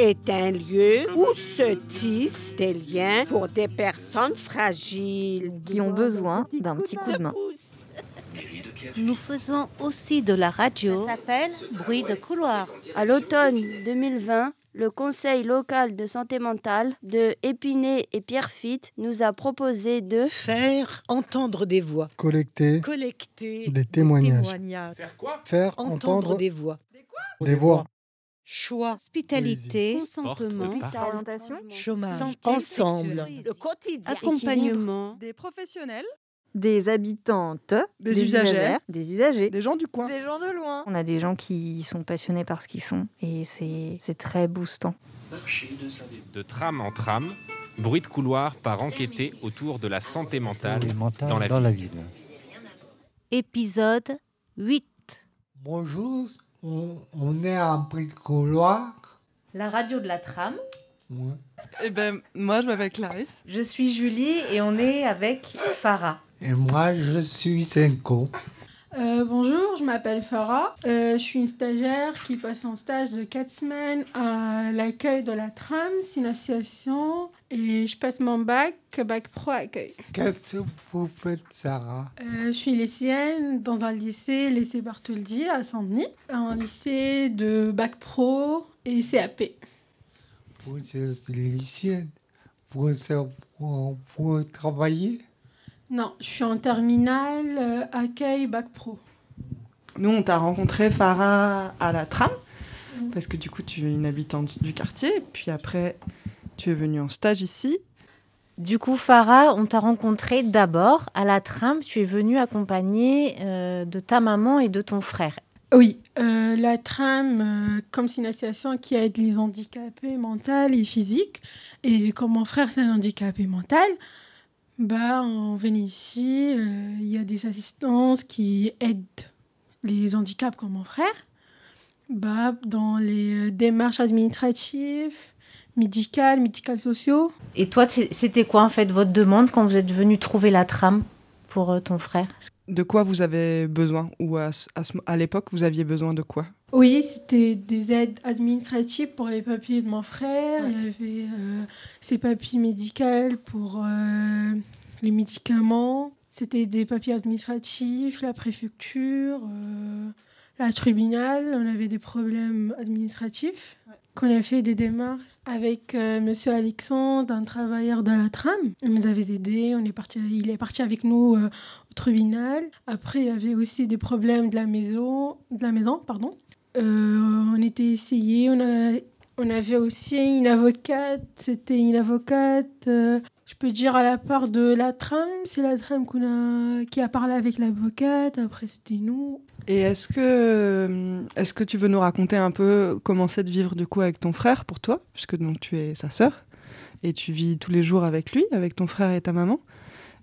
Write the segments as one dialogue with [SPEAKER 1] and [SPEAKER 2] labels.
[SPEAKER 1] est un lieu où se tissent des liens pour des personnes fragiles
[SPEAKER 2] qui ont besoin d'un petit coup de main.
[SPEAKER 3] Nous faisons aussi de la radio.
[SPEAKER 4] Ça s'appelle
[SPEAKER 3] Bruit de couloir.
[SPEAKER 4] À l'automne 2020, le Conseil local de santé mentale de Épinay et Pierrefitte nous a proposé de
[SPEAKER 1] faire entendre des voix,
[SPEAKER 5] collecter
[SPEAKER 1] collecter
[SPEAKER 5] des témoignages,
[SPEAKER 6] Faire quoi
[SPEAKER 5] faire
[SPEAKER 1] entendre
[SPEAKER 5] entendre
[SPEAKER 1] des voix,
[SPEAKER 5] des voix,
[SPEAKER 1] choix,
[SPEAKER 3] Hospitalité,
[SPEAKER 4] consentement,
[SPEAKER 2] Orientation,
[SPEAKER 1] chômage,
[SPEAKER 3] Santé
[SPEAKER 1] ensemble, le quotidien,
[SPEAKER 3] accompagnement,
[SPEAKER 7] Des professionnels,
[SPEAKER 2] des habitantes,
[SPEAKER 7] Des usagères.
[SPEAKER 2] usagères, des usagers.
[SPEAKER 7] des gens du coin.
[SPEAKER 2] Des gens de loin. On a des gens qui sont passionnés par ce qu'ils font et c'est c'est très boostant.
[SPEAKER 6] De tram en tram, bruit de couloir par enquêter autour de la santé mentale dans la ville.
[SPEAKER 3] épisode 8.
[SPEAKER 8] Bonjour, on, on est en prix de couloir.
[SPEAKER 2] La radio de la tram.
[SPEAKER 8] Ouais.
[SPEAKER 7] Eh ben, moi, je m'appelle Clarisse.
[SPEAKER 2] Je suis Julie et on est avec Farah.
[SPEAKER 8] Et moi, je suis Senko.
[SPEAKER 9] Euh, bonjour, je m'appelle Farah. Euh, je suis une stagiaire qui passe en stage de 4 semaines à l'accueil de la tram. C'est une association. Et je passe mon bac, bac pro accueil.
[SPEAKER 8] Qu'est-ce que vous faites, Sarah?
[SPEAKER 9] Euh, je suis lycéenne dans un lycée, lycée Bartholdi à Saint-Denis. Un lycée de bac pro et CAP.
[SPEAKER 8] Vous êtes lycéenne? Vous, vous, vous travaillez?
[SPEAKER 9] Non, je suis en terminale, euh, accueil, bac pro.
[SPEAKER 7] Nous, on t'a rencontré, Farah, à la tram, parce que du coup, tu es une habitante du quartier. Puis après, tu es venue en stage ici.
[SPEAKER 2] Du coup, Farah, on t'a rencontré d'abord à la tram. Tu es venue accompagnée euh, de ta maman et de ton frère.
[SPEAKER 9] Oui, euh, la tram, euh, comme c'est une association qui aide les handicapés mentaux et physiques, et comme mon frère c'est un handicapé mental, bah venait ici, euh, il y a des assistances qui aident les handicaps comme mon frère, bah dans les euh, démarches administratives, médicales, médicales sociaux.
[SPEAKER 2] Et toi, c'était quoi en fait votre demande quand vous êtes venu trouver la tram pour euh, ton frère
[SPEAKER 7] De quoi vous avez besoin Ou à, à l'époque, vous aviez besoin de quoi?
[SPEAKER 9] Oui, c'était des aides administratives pour les papiers de mon frère. Il y avait euh, ses papiers médicaux pour euh, les médicaments. C'était des papiers administratifs, la préfecture, euh, la tribunal. On avait des problèmes administratifs. Qu'on a fait des démarches avec euh, Monsieur Alexandre, un travailleur de la tram. Il nous avait aidés. On est parti, il est parti avec nous euh, au tribunal. Après, il y avait aussi des problèmes de la maison, de la maison, pardon. Euh, on était essayé, on, a, on avait aussi une avocate, c'était une avocate, euh, je peux dire à la part de la tram, c'est la tram qu'on a, qui a parlé avec l'avocate, après c'était nous.
[SPEAKER 7] Et est-ce que, euh, est-ce que tu veux nous raconter un peu comment c'est de vivre du coup avec ton frère pour toi Puisque donc tu es sa sœur et tu vis tous les jours avec lui, avec ton frère et ta maman.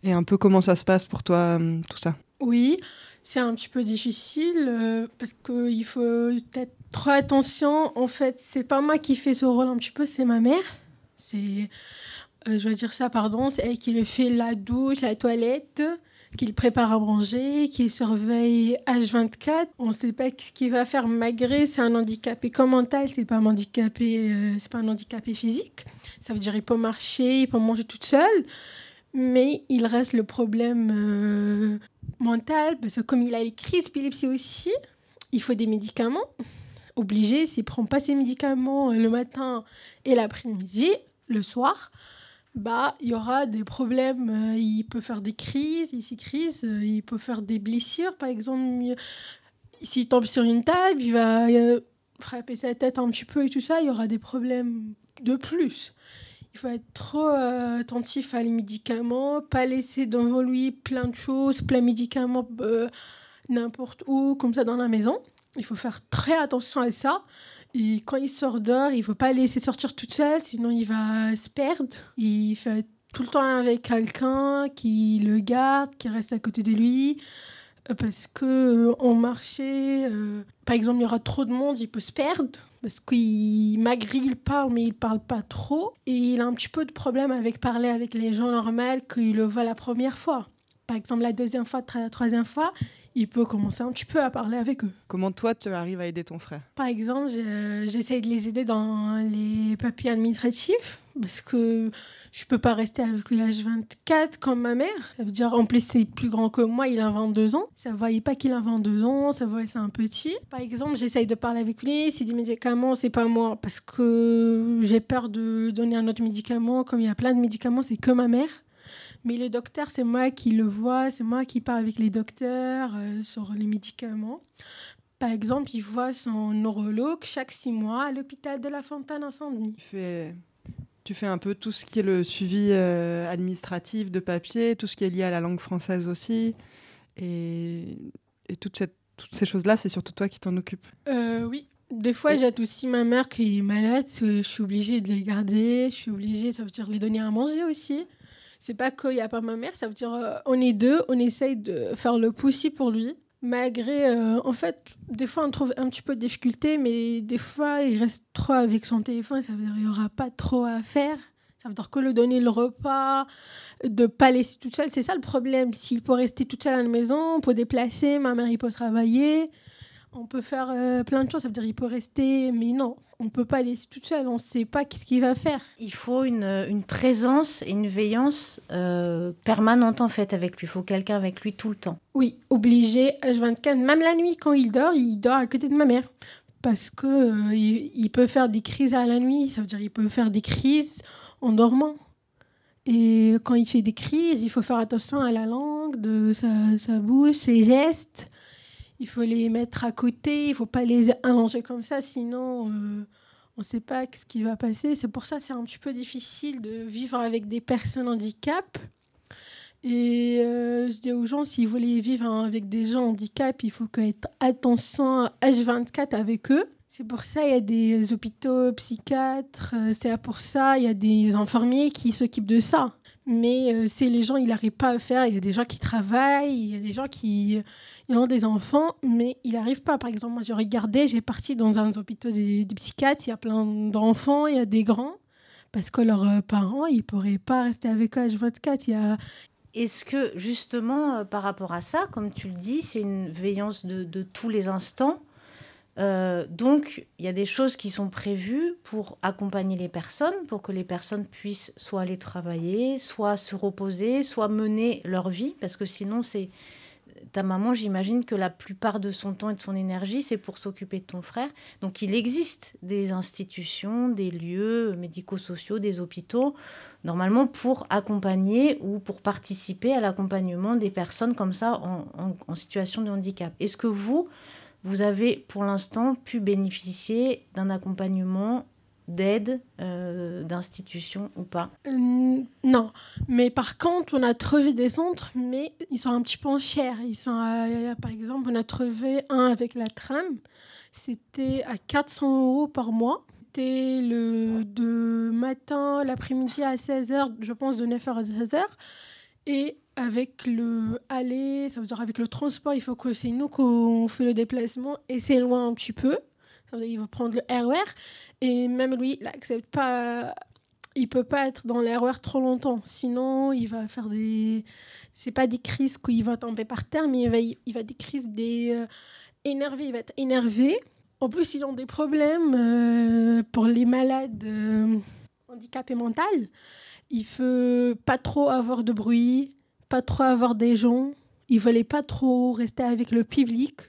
[SPEAKER 7] Et un peu comment ça se passe pour toi, euh, tout ça?
[SPEAKER 9] Oui, c'est un petit peu difficile euh, parce qu'il faut peut-être trop attention. En fait, c'est pas moi qui fais ce rôle un petit peu, c'est ma mère. C'est, je vais dire ça, pardon, c'est elle qui le fait la douche, la toilette, qui le prépare à manger, qui le surveille H24. On ne sait pas ce qu'il va faire malgré c'est un handicapé comme mental, c'est pas un handicapé, euh, c'est pas un handicapé physique. Ça veut dire il peut marcher, il peut manger toute seule. Mais il reste le problème euh, mental, parce que comme il a les crises d'épilepsie aussi, il faut des médicaments. Obligé, s'il prend pas ses médicaments euh, le matin et l'après-midi, le soir, bah, il y aura des problèmes. euh, il peut faire des crises, ces crises, euh, il peut faire des blessures. Par exemple, il- s'il tombe sur une table, il va euh, frapper sa tête un petit peu et tout ça, il y aura des problèmes de plus. Il faut être trop attentif à les médicaments, pas laisser devant lui plein de choses, plein de médicaments n'importe où, comme ça dans la maison. Il faut faire très attention à ça. Et quand il sort dehors, il ne faut pas le laisser sortir toute seule, sinon il va se perdre. Il fait tout le temps avec quelqu'un qui le garde, qui reste à côté de lui. Euh, Parce que euh, marché, euh, par exemple, il y aura trop de monde, il peut se perdre. Parce qu'il malgré il parle, mais il parle pas trop. Et il a un petit peu de problème avec parler avec les gens normaux qu'il le voit la première fois. Par exemple, la deuxième fois, la troisième fois, il peut commencer un petit peu à parler avec eux.
[SPEAKER 7] Comment toi, tu arrives à aider ton frère?
[SPEAKER 9] Par exemple, j'essaye de les aider dans les papiers administratifs parce que je peux pas rester avec lui H24 comme ma mère. Ça veut dire, en plus, c'est plus grand que moi, il a 22 ans. Ça ne voyait pas qu'il a 22 ans, ça voyait c'est un petit. Par exemple, j'essaye de parler avec lui. S'il dit médicaments, c'est pas moi parce que j'ai peur de donner un autre médicament. Comme il y a plein de médicaments, c'est que ma mère. Mais le docteur, c'est moi qui le vois, c'est moi qui parle avec les docteurs euh, sur les médicaments. Par exemple, il voit son neurologue chaque six mois à l'hôpital de la Fontaine à Saint-Denis.
[SPEAKER 7] Tu fais un peu tout ce qui est le suivi euh, administratif de papier, tout ce qui est lié à la langue française aussi. Et, et toute cette, toutes ces choses-là, c'est surtout toi qui t'en occupes.
[SPEAKER 9] Euh, oui. Des fois, j'aide aussi ma mère qui est malade. Je suis obligée de les garder. Je suis obligée, ça veut dire les donner à manger aussi. C'est pas qu'il n'y a pas ma mère, ça veut dire euh, on est deux, on essaye de faire le possible pour lui malgré, euh, en fait, des fois on trouve un petit peu de difficulté, mais des fois il reste trop avec son téléphone, ça veut dire qu'il n'y aura pas trop à faire. Ça veut dire que le donner le repas, de pas laisser toute seule, c'est ça le problème. S'il peut rester toute seule à la maison, on peut déplacer, ma mère il peut travailler, on peut faire euh, plein de choses. Ça veut dire qu'il peut rester, mais non, on ne peut pas laisser toute seule. On ne sait pas qu'est-ce qu'il va faire.
[SPEAKER 2] Il faut une, une présence et une veillance euh, permanente en fait avec lui. Il faut quelqu'un avec lui tout le temps.
[SPEAKER 9] Oui, obligé, H24. Même la nuit, quand il dort, il dort à côté de ma mère. Parce que euh, il, peut faire des crises à la nuit. Ça veut dire qu'il peut faire des crises en dormant. Et quand il fait des crises, il faut faire attention à la langue, de sa, sa bouche, ses gestes il faut les mettre à côté, il faut pas les allonger comme ça, sinon euh, on ne sait pas ce qui va passer. C'est pour ça c'est un petit peu difficile de vivre avec des personnes handicap. Et euh, je dis aux gens, s'ils voulaient vivre avec des gens handicap, il faut être attention H24 avec eux. C'est pour ça qu'il y a des hôpitaux psychiatres, euh, c'est pour ça il y a des infirmiers qui s'occupent de ça. Mais c'est les gens, ils n'arrivent pas à faire. Il y a des gens qui travaillent, il y a des gens qui, ils ont des enfants, mais il n'arrive pas. Par exemple, moi, j'ai regardé, j'ai parti dans un hôpital des, psychiatres, il y a plein d'enfants, il y a des grands, parce que leurs euh, parents, ils ne pourraient pas rester avec eux à 24. Il y a...
[SPEAKER 2] Est-ce que, justement, euh, par rapport à ça, comme tu le dis, c'est une veillance de tous les instants euh, donc, il y a des choses qui sont prévues pour accompagner les personnes, pour que les personnes puissent soit aller travailler, soit se reposer, soit mener leur vie, parce que sinon, c'est ta maman, j'imagine que la plupart de son temps et de son énergie, c'est pour s'occuper de ton frère. Donc il existe des institutions, des lieux médico-sociaux, des hôpitaux, normalement pour accompagner ou pour participer à l'accompagnement des personnes comme ça en, situation de handicap. Est-ce que vous, vous avez pour l'instant pu bénéficier d'un accompagnement d'aide euh, d'institution ou pas?
[SPEAKER 9] Euh, Non, mais par contre, on a trouvé des centres, mais ils sont un petit peu chers. Ils sont par exemple, on a trouvé un avec la tram, c'était à 400 euros par mois. C'était le de matin, l'après-midi à 16h, je pense de 9h à 16h. Et avec le aller, ça veut dire avec le transport, il faut que c'est nous qu'on fait le déplacement et c'est loin un petit peu. Il va prendre le RER et même lui, il n'accepte pas. Il peut pas être dans l'erreur trop longtemps, sinon il va faire des. C'est pas des crises qu'il va tomber par terre, mais il va, il va des crises des euh. Il va être énervé. En plus, ils ont des problèmes euh, pour les malades euh, handicapés mentaux. Il veut pas trop avoir de bruit, pas trop avoir des gens. Il voulait pas trop rester avec le public.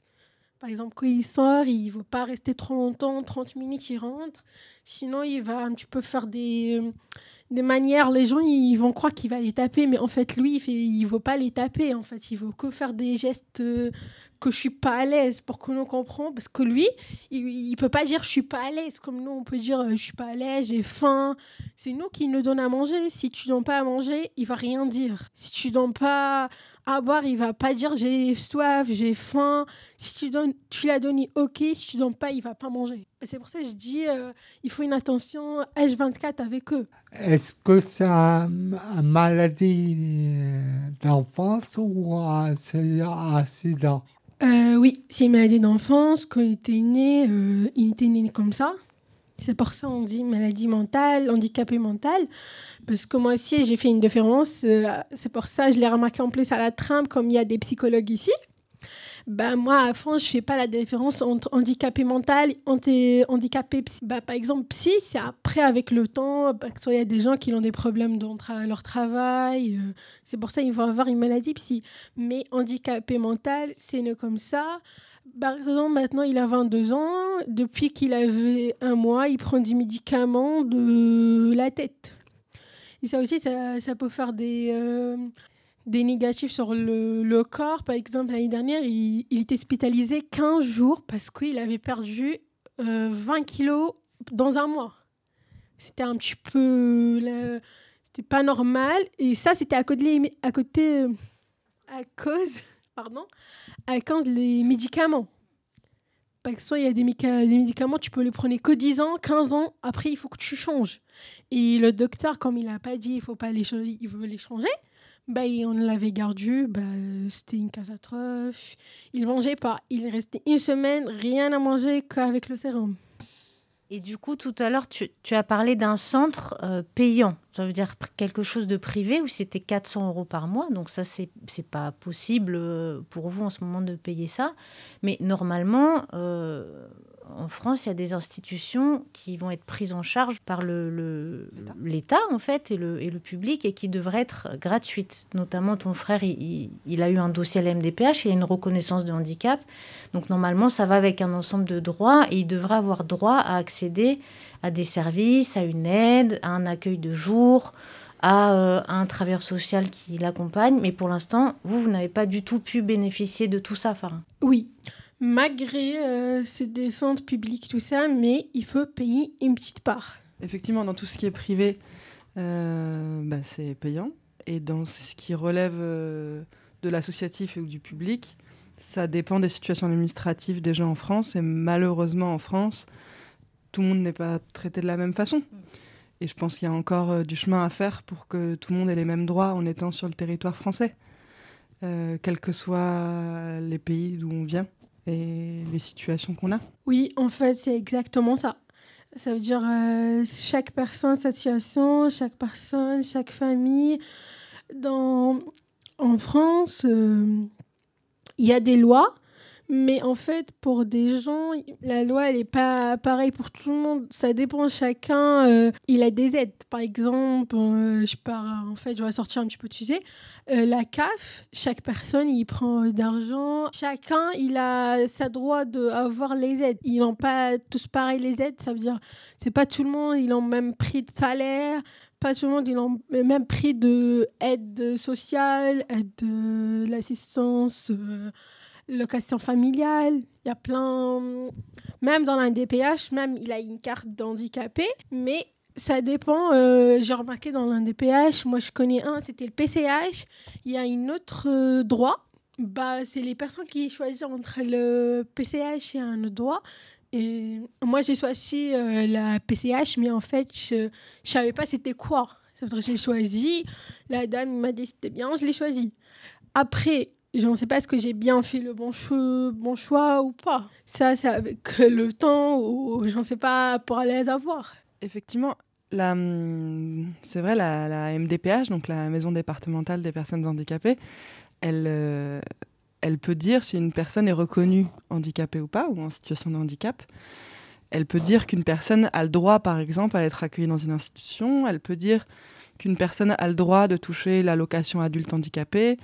[SPEAKER 9] Par exemple, quand il sort, il ne veut pas rester trop longtemps, 30 minutes, il rentre. Sinon, il va un petit peu faire des, des manières. Les gens, ils vont croire qu'il va les taper, mais en fait, lui, il ne veut pas les taper. En fait, il veut que faire des gestes euh, que je suis pas à l'aise pour que l'on comprenne. Parce que lui, il, ne peut pas dire je suis pas à l'aise. Comme nous, on peut dire euh, je suis pas à l'aise, j'ai faim. C'est nous qui nous donnons à manger. Si tu donnes pas à manger, il va rien dire. Si tu donnes pas à boire, il va pas dire j'ai soif, j'ai faim. Si tu donnes, tu l'as donné, ok. Si tu donnes pas, il va pas manger. C'est pour ça que je dis, euh, il faut une attention H24 avec eux.
[SPEAKER 8] Est-ce que c'est une maladie d'enfance ou un accident
[SPEAKER 9] euh, Oui, c'est une maladie d'enfance. Quand il était né, euh, il était né comme ça. C'est pour ça qu'on dit maladie mentale, handicapé mental. Parce que moi aussi, j'ai fait une différence. Euh, c'est pour ça que je l'ai remarqué en plus à la trame, comme il y a des psychologues ici. Bah, moi, à France, je fais pas la différence entre handicapé mental et handicapé psy. Bah, par exemple, psy, c'est après, avec le temps, bah, il y a des gens qui ont des problèmes dans leur travail. Euh, c'est pour ça qu'ils vont avoir une maladie psy. Mais handicapé mental, c'est ne comme ça. Par exemple, maintenant, il a 22 ans. Depuis qu'il avait un mois, il prend des médicaments de la tête. Et ça aussi, ça, ça peut faire des, euh, des négatifs sur le, corps. Par exemple, l'année dernière, il, était hospitalisé 15 jours parce qu'il avait perdu 20 euh, kilos dans un mois. C'était un petit peu... C'était pas normal. Et ça, c'était à côté... À, côté, euh, à cause... Pardon À cause des médicaments. Par exemple, il y a des, des, médicaments, tu peux les prendre que 10 ans, 15 ans, après il faut que tu changes. Et le docteur, comme il n'a pas dit il faut pas les changer, il veut les changer, bah, on l'avait gardé, bah, c'était une catastrophe. Il mangeait pas, il restait une semaine, rien à manger qu'avec le sérum.
[SPEAKER 2] Et du coup, tout à l'heure, tu, as parlé d'un centre euh, payant. Ça veut dire quelque chose de privé où c'était 400 euros par mois? Donc ça, c'est n'est pas possible euh, pour vous en ce moment de payer ça. Mais normalement, euh, en France, il y a des institutions qui vont être prises en charge par l'État, le, en fait, et le, et le public, et qui devraient être gratuites. Notamment, ton frère, il, il, a eu un dossier à la MDPH, il a une reconnaissance de handicap. Donc, normalement, ça va avec un ensemble de droits, et il devrait avoir droit à accéder à des services, à une aide, à un accueil de jour, à, euh, un travailleur social qui l'accompagne. Mais pour l'instant, vous, vous n'avez pas du tout pu bénéficier de tout ça, Farin.
[SPEAKER 9] Oui malgré euh, ces des centres publics, tout ça, mais il faut payer une petite part.
[SPEAKER 7] Effectivement, dans tout ce qui est privé, euh, bah, c'est payant. Et dans ce qui relève euh, de l'associatif ou du public, ça dépend des situations administratives gens en France. Et malheureusement, en France, tout le monde n'est pas traité de la même façon. Et je pense qu'il y a encore du chemin à faire pour que tout le monde ait les mêmes droits en étant sur le territoire français, quels que soient les pays d'où on vient les situations qu'on a.
[SPEAKER 9] Oui, en fait, c'est exactement ça. Ça veut dire euh, chaque personne, sa situation, chaque personne, chaque famille. Dans, en France, euh, il y a des lois mais en fait, pour des gens, la loi, elle n'est pas pareille pour tout le monde. Ça dépend chacun. Euh, il a des aides. Par exemple, euh, je pars, en fait, je vais sortir un petit peu de sujet. Euh, la CAF, chaque personne, il prend d'argent. Chacun, il a sa droit d'avoir les aides. Ils n'ont pas tous pareil les aides. Ça veut dire, c'est pas tout le monde, ils ont même prix de salaire. Pas tout le monde, ils ont même prix de aide sociale, aide de l'assistance location familiale, il y a plein... Même dans l'NDPH, même il a une carte d'handicapé, mais ça dépend. Euh, j'ai remarqué dans l'NDPH, moi je connais un, c'était le PCH. Il y a une autre euh, droit. Bah, c'est les personnes qui choisissent entre le PCH et un autre droit. Et moi j'ai choisi euh, la PCH, mais en fait je ne savais pas c'était quoi. J'ai choisi. La dame m'a dit c'était bien, je l'ai choisi. Après, je ne sais pas est-ce que j'ai bien fait le bon, choix, ou pas? Ça, c'est avec le temps ou je ne sais pas pour aller les avoir.
[SPEAKER 7] Effectivement, hum, c'est vrai, la, MDPH, donc la Maison départementale des personnes handicapées, elle, euh, elle peut dire si une personne est reconnue handicapée ou pas, ou en situation de handicap. Elle peut dire qu'une personne a le droit, par exemple, à être accueillie dans une institution. Elle peut dire qu'une personne a le droit de toucher l'allocation adulte handicapé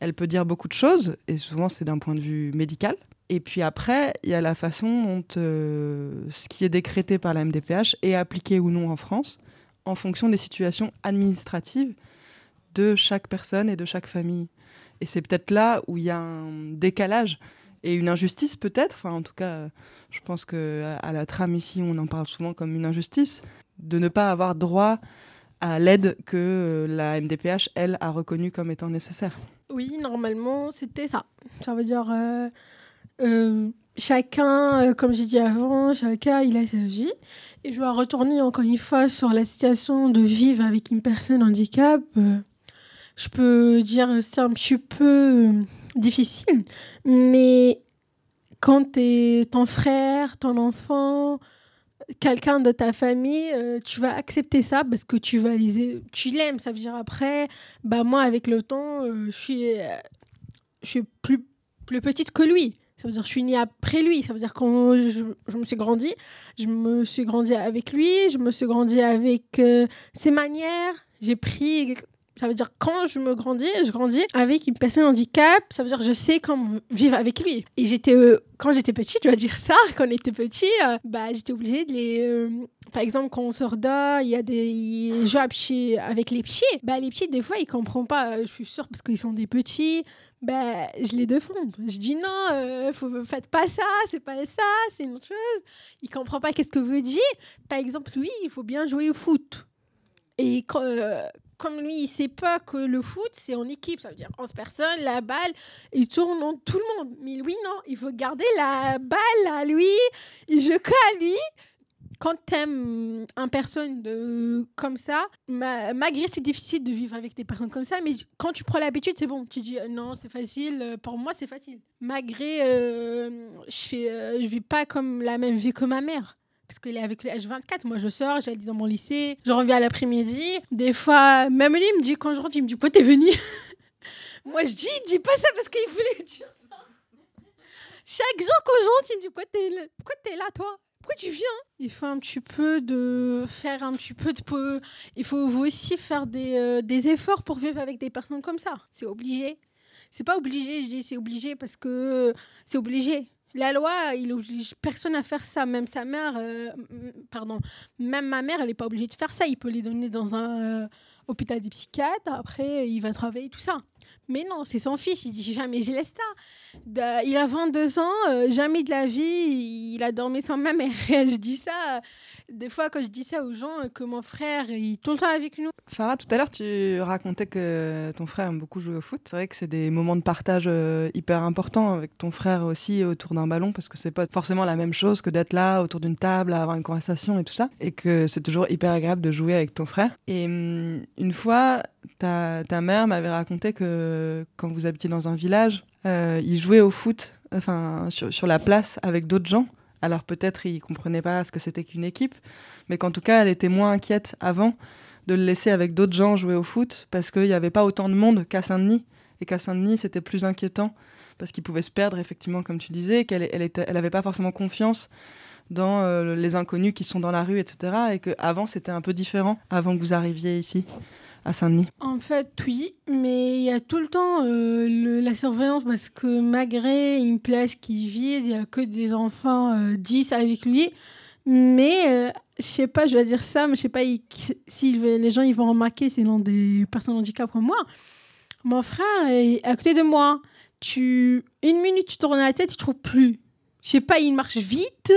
[SPEAKER 7] elle peut dire beaucoup de choses, et souvent c'est d'un point de vue médical. Et puis après, il y a la façon dont euh, ce qui est décrété par la MDPH est appliqué ou non en France, en fonction des situations administratives de chaque personne et de chaque famille. Et c'est peut-être là où il y a un décalage et une injustice peut-être. Enfin, en tout cas, je pense que à la trame ici, on en parle souvent comme une injustice de ne pas avoir droit à l'aide que euh, la MDPH, elle, a reconnue comme étant nécessaire.
[SPEAKER 9] Oui, normalement, c'était ça. Ça veut dire, euh, euh, chacun, comme j'ai dit avant, chacun, il a sa vie. Et je dois retourner encore une fois sur la situation de vivre avec une personne handicap. je peux dire c'est un petit peu difficile, mais quand tu es ton frère, ton enfant, quelqu'un de ta famille, euh, tu vas accepter ça parce que tu vas tu l'aimes. Ça veut dire après, bah moi avec le temps, euh, je suis, euh, je suis plus, plus petite que lui. Ça veut dire je suis née après lui. Ça veut dire que je, je, me suis grandi. Je me suis grandi avec lui. Je me suis grandi avec ses manières. J'ai pris ça veut dire quand je me grandis, je grandis avec une personne handicap. Ça veut dire je sais comment vivre avec lui. Et j'étais, euh, quand j'étais petite, je dois dire ça, quand on était petit, euh, bah, j'étais obligée de les. Euh, par exemple, quand on sort d'or, il y a des jeux avec les pieds. Bah, les pieds, des fois, ils comprennent pas. Je suis sûre parce qu'ils sont des petits. Bah, je les défonde. Je dis non, faut, faites pas ça, c'est pas ça, c'est une autre chose. Il comprend pas qu'est-ce que veut dire. Par exemple, lui, il faut bien jouer au foot. Et quand, comme lui, il sait pas que le foot, c'est en équipe. Ça veut dire 11 personnes, la balle, il tourne en tout le monde. Mais lui, non, il faut garder la balle à lui, il joue à lui. Quand tu aimes une personne de, comme ça, malgré c'est difficile de vivre avec des personnes comme ça, mais quand tu prends l'habitude, c'est bon. Tu dis euh, non, c'est facile. Euh, pour moi, c'est facile. Malgré, euh, je ne je vis pas comme la même vie que ma mère parce qu'il est avec le H24. Moi, je sors, j'allais dans mon lycée, je reviens à l'après-midi. Des fois, même lui, me dit, quand je rentre, il me dit, pourquoi t'es venu Moi, je dis, dis pas ça parce qu'il voulait dire ça. Chaque jour quand je rentre, il me dit, pourquoi t'es là, toi? Pourquoi tu viens? Il faut un petit peu de faire un petit peu de il faut vous aussi faire des, euh, des efforts pour vivre avec des personnes comme ça. C'est obligé. C'est pas obligé, je dis c'est obligé parce que c'est obligé. La loi, il oblige personne à faire ça. Même sa mère, euh, pardon, même ma mère, elle n'est pas obligée de faire ça. Il peut les donner dans un euh, hôpital des psychiatres. Après, il va travailler tout ça. Mais non, c'est son fils. Il dit jamais je laisse ça. il a 22 ans, euh, jamais de la vie, il a dormi sans ma mère. je dis ça, des fois, quand je dis ça aux gens, que mon frère, il est tout le temps avec nous.
[SPEAKER 7] Farah, tout à l'heure, tu racontais que ton frère aime beaucoup jouer au foot. C'est vrai que c'est des moments de partage euh, hyper importants avec ton frère aussi autour d'un ballon, parce que c'est pas forcément la même chose que d'être là autour d'une table, à avoir une conversation et tout ça. Et que c'est toujours hyper agréable de jouer avec ton frère. Et hum, une fois, ta, ta mère m'avait raconté que quand vous habitiez dans un village, euh, il jouait au foot enfin, sur, la place avec d'autres gens. Alors peut-être il comprenait pas ce que c'était qu'une équipe, mais qu'en tout cas elle était moins inquiète avant de le laisser avec d'autres gens jouer au foot parce qu'il n'y avait pas autant de monde qu'à Saint-Denis et qu'à Saint-Denis c'était plus inquiétant parce qu'il pouvait se perdre effectivement comme tu disais, qu'elle elle elle avait pas forcément confiance dans euh, les inconnus qui sont dans la rue, etc. Et qu'avant c'était un peu différent avant que vous arriviez ici à Saint-Denis
[SPEAKER 9] En fait, oui, mais il y a tout le temps euh, la surveillance parce que malgré une place qui est vide, il n'y a que des enfants 10 euh, avec lui. Mais euh, je sais pas, je vais dire ça, mais je sais pas si les gens ils vont remarquer, l'un des personnes handicapées comme moi. Mon frère est à côté de moi. Tu, une minute, tu tournes la tête, tu trouves plus. Je sais pas, il marche vite.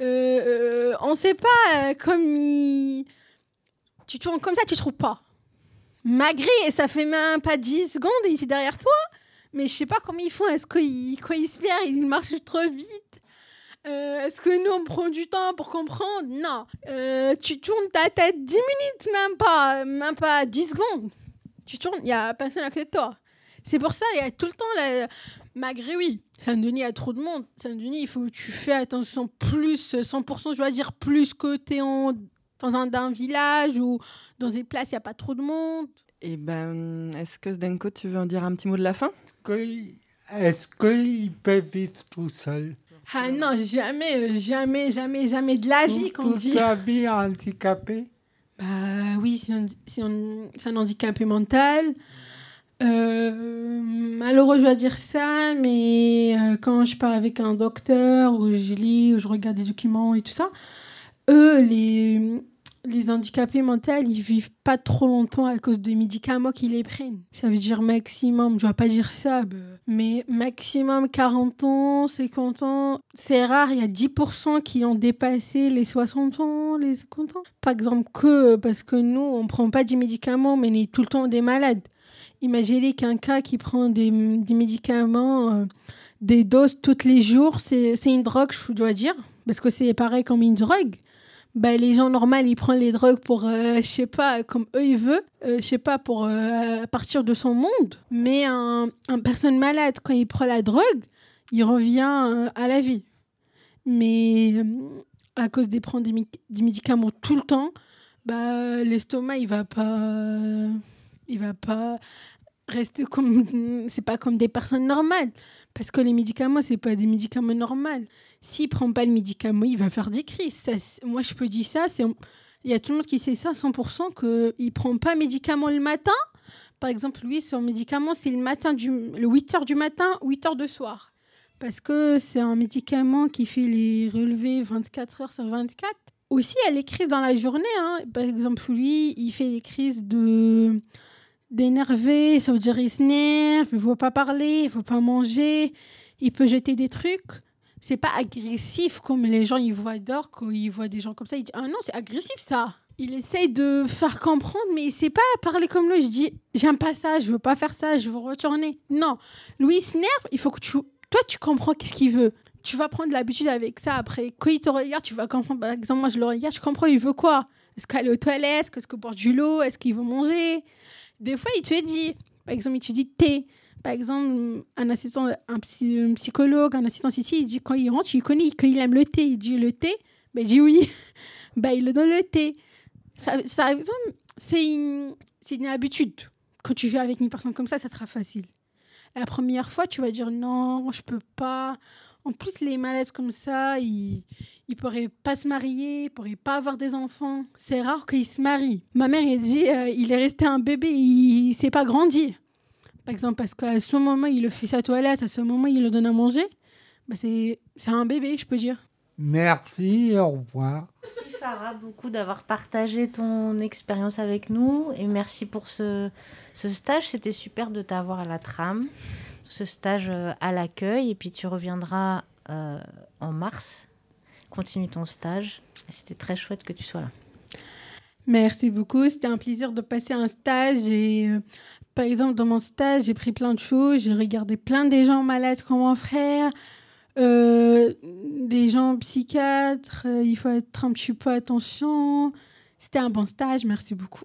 [SPEAKER 9] Euh, on sait pas, comme il... Tu tournes comme ça, tu trouves pas. Malgré, ça fait même pas 10 secondes, il est derrière toi. Mais je sais pas comment ils font. Est-ce qu'ils, se perdent, ils marchent trop vite? Euh, Est-ce que nous, on prend du temps pour comprendre? Non. Euh, tu tournes ta tête 10 minutes, même pas, même pas 10 secondes. Tu tournes, il n'y a personne à côté de toi. C'est pour ça, il y a tout le temps, la... malgré oui, Saint-Denis, il y a trop de monde. Saint-Denis, il faut que tu fais attention plus, 100%, je dois dire plus que tu dans un, village ou dans des places, il n'y a pas trop de monde.
[SPEAKER 7] Et eh ben, est-ce que Zdenko, tu veux en dire un petit mot de la fin?
[SPEAKER 8] Est-ce qu'il peut vivre tout seul
[SPEAKER 9] Ah non, jamais, euh, jamais, jamais, jamais de la vie,
[SPEAKER 8] qu'on
[SPEAKER 9] dit.
[SPEAKER 8] Toute la vie handicapé
[SPEAKER 9] Bah oui, c'est un, un, handicapé mental. Euh, malheureux, je dois dire ça, mais euh, quand je pars avec un docteur, ou je lis, ou je regarde des documents et tout ça, eux, les, les handicapés mentaux, ils vivent pas trop longtemps à cause des médicaments qu'ils les prennent. Ça veut dire maximum, je vais pas dire ça, mais maximum 40 ans, 50 ans. C'est rare, il y a 10% qui ont dépassé les 60 ans, les 50 ans. Par exemple, que parce que nous, on prend pas des médicaments, mais on est tout le temps des malades. Imaginez qu'un cas qui prend des, des médicaments, euh, des doses tous les jours, c'est une drogue, je dois dire, parce que c'est pareil comme une drogue bah, les gens normaux, ils prennent les drogues pour, euh, je sais pas, comme eux, ils veulent, euh, je sais pas, pour euh, partir de son monde. Mais un, personne malade, quand il prend la drogue, il revient à la vie. Mais à cause des prendre des, médicaments tout le temps, bah, l'estomac, il va pas... il va pas rester comme. C'est pas comme des personnes normales. Parce que les médicaments, c'est pas des médicaments normaux. S'il prend pas le médicament, il va faire des crises. moi, je peux dire ça. Il y a tout le monde qui sait ça 100% qu'il prend pas médicament le matin. Par exemple, lui, son médicament, c'est le matin, du, le 8 h du matin, 8 h de soir. Parce que c'est un médicament qui fait les relevés 24 heures sur 24. Aussi, elle est crises dans la journée. Hein. Par exemple, lui, il fait des crises de d'énerver, ça veut dire il s'énerve, il ne veut pas parler, il ne veut pas manger, il peut jeter des trucs. C'est pas agressif comme les gens ils voient d'or quand ils voient des gens comme ça, ils disent ah non c'est agressif ça. Il essaye de faire comprendre mais il sait pas parler comme lui. Je dis j'aime pas ça, je veux pas faire ça, je veux retourner. Non, Louis s'énerve, il faut que tu toi tu comprends qu'est-ce qu'il veut. Tu vas prendre l'habitude avec ça après. Quand il te regarde, tu vas comprendre. Par exemple, moi je le regarde, je comprends il veut quoi? Est-ce qu'elle est aux toilettes? Est-ce qu'il porte du lot Est-ce qu'il veut manger? Des fois, il te dit, par exemple, il te dit thé. Par exemple, un assistant, un, psychologue, un assistant ici, il dit quand il rentre, il connaît, qu'il aime le thé. Il dit le thé, ben, il dit oui. ben, il le donne le thé. Ça, ça c'est une, une habitude. Quand tu vis avec une personne comme ça, ça sera facile. La première fois, tu vas dire non, je peux pas. En plus, les malaises comme ça, ils ne pourraient pas se marier, ils pourraient pas avoir des enfants. C'est rare qu'ils se marient. Ma mère, elle dit, euh, il est resté un bébé, il ne s'est pas grandi. Par exemple, parce qu'à ce moment, il le fait sa toilette, à ce moment, il le donne à manger. Bah, c'est un bébé, je peux dire.
[SPEAKER 8] Merci, au revoir.
[SPEAKER 2] Merci Farah beaucoup d'avoir partagé ton expérience avec nous et merci pour ce, ce stage. C'était super de t'avoir à la trame ce stage euh, à l'accueil et puis tu reviendras euh, en mars. Continue ton stage. C'était très chouette que tu sois là.
[SPEAKER 9] Merci beaucoup. C'était un plaisir de passer un stage. Et euh, par exemple, dans mon stage, j'ai pris plein de choses. J'ai regardé plein des gens malades comme mon frère, des gens psychiatres. il faut être un petit peu attention. C'était un bon stage. Merci beaucoup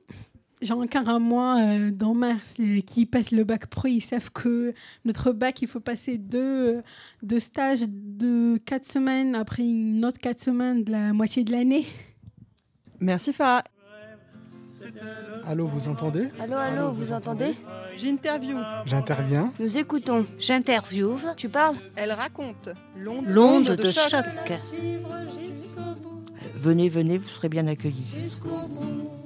[SPEAKER 9] j'ai encore un mois euh, dans mars qui passent le bac pro. Ils savent que notre bac, il faut passer deux, deux stages de quatre semaines après une autre quatre semaines de la moitié de l'année.
[SPEAKER 7] Merci Farah.
[SPEAKER 5] Allô, vous entendez?
[SPEAKER 4] Allô, allô, vous, entendez?
[SPEAKER 7] J'interview.
[SPEAKER 5] J'interviens.
[SPEAKER 4] Nous écoutons.
[SPEAKER 3] J'interviewe.
[SPEAKER 4] Tu parles?
[SPEAKER 7] Elle raconte.
[SPEAKER 3] L'onde de, de, choc. Venez, venez, vous serez bien accueillis. Jusqu'au bout.